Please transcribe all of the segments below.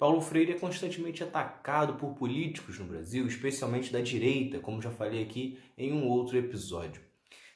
Paulo Freire é constantemente atacado por políticos no Brasil, especialmente da direita, como já falei aqui em um outro episódio.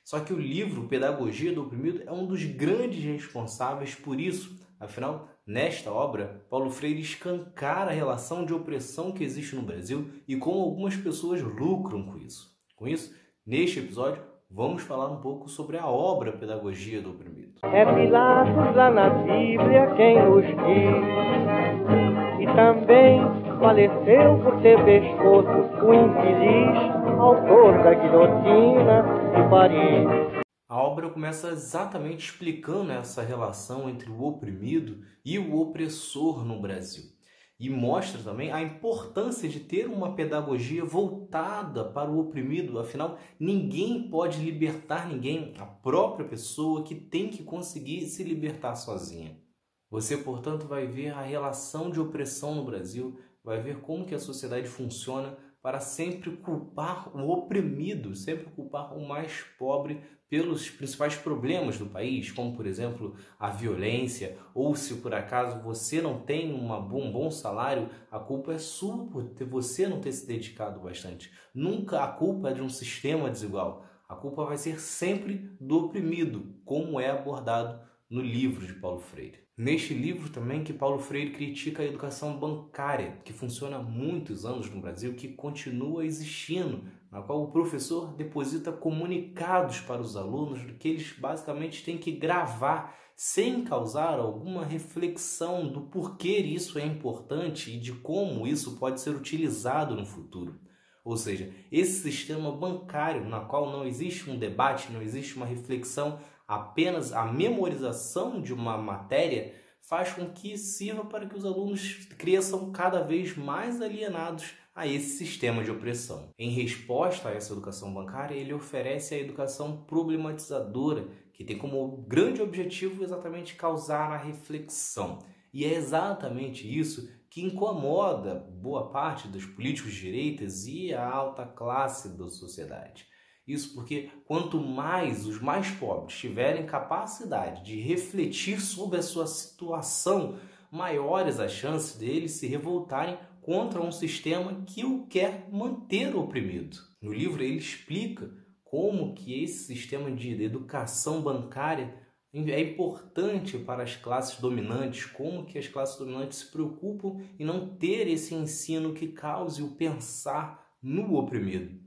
Só que o livro Pedagogia do Oprimido é um dos grandes responsáveis por isso. Afinal, nesta obra, Paulo Freire escancara a relação de opressão que existe no Brasil e como algumas pessoas lucram com isso. Com isso, neste episódio, vamos falar um pouco sobre a obra Pedagogia do Oprimido. É Pilatos lá na Bíblia quem diz também faleceu por ter pescoço o infeliz autor da guilhotina de Paris. A obra começa exatamente explicando essa relação entre o oprimido e o opressor no Brasil. E mostra também a importância de ter uma pedagogia voltada para o oprimido, afinal, ninguém pode libertar ninguém, a própria pessoa que tem que conseguir se libertar sozinha. Você, portanto, vai ver a relação de opressão no Brasil, vai ver como que a sociedade funciona para sempre culpar o oprimido, sempre culpar o mais pobre pelos principais problemas do país, como por exemplo a violência, ou se por acaso você não tem uma, um bom salário, a culpa é sua por ter, você não ter se dedicado bastante. Nunca a culpa é de um sistema desigual. A culpa vai ser sempre do oprimido, como é abordado no livro de Paulo Freire. Neste livro também que Paulo Freire critica a educação bancária, que funciona há muitos anos no Brasil, que continua existindo, na qual o professor deposita comunicados para os alunos que eles basicamente têm que gravar sem causar alguma reflexão do porquê isso é importante e de como isso pode ser utilizado no futuro. Ou seja, esse sistema bancário na qual não existe um debate, não existe uma reflexão apenas a memorização de uma matéria faz com que sirva para que os alunos cresçam cada vez mais alienados a esse sistema de opressão. Em resposta a essa educação bancária, ele oferece a educação problematizadora, que tem como grande objetivo exatamente causar a reflexão. E é exatamente isso que incomoda boa parte dos políticos de direitas e a alta classe da sociedade. Isso porque quanto mais os mais pobres tiverem capacidade de refletir sobre a sua situação, maiores as chances deles se revoltarem contra um sistema que o quer manter oprimido. No livro ele explica como que esse sistema de educação bancária é importante para as classes dominantes, como que as classes dominantes se preocupam em não ter esse ensino que cause o pensar no oprimido.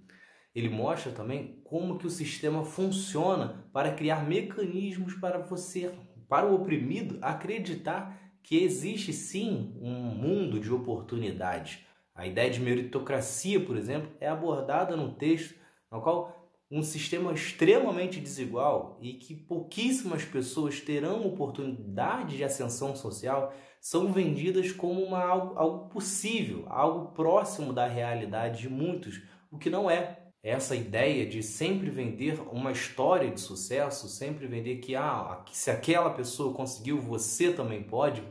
Ele mostra também como que o sistema funciona para criar mecanismos para você, para o oprimido, acreditar que existe sim um mundo de oportunidades. A ideia de meritocracia, por exemplo, é abordada no texto, no qual um sistema extremamente desigual e que pouquíssimas pessoas terão oportunidade de ascensão social são vendidas como uma, algo, algo possível, algo próximo da realidade de muitos, o que não é essa ideia de sempre vender uma história de sucesso, sempre vender que ah, se aquela pessoa conseguiu, você também pode,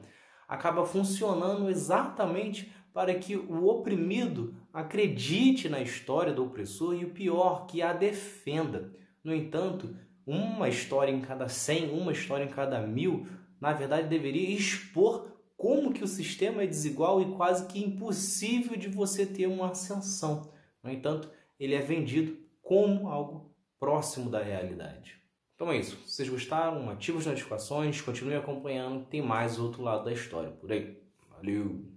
acaba funcionando exatamente para que o oprimido acredite na história do opressor e o pior, que a defenda. No entanto, uma história em cada 100, uma história em cada mil, na verdade deveria expor como que o sistema é desigual e quase que impossível de você ter uma ascensão. No entanto, ele é vendido como algo próximo da realidade. Então é isso. Se vocês gostaram, ativem as notificações, continuem acompanhando, tem mais outro lado da história por aí. Valeu!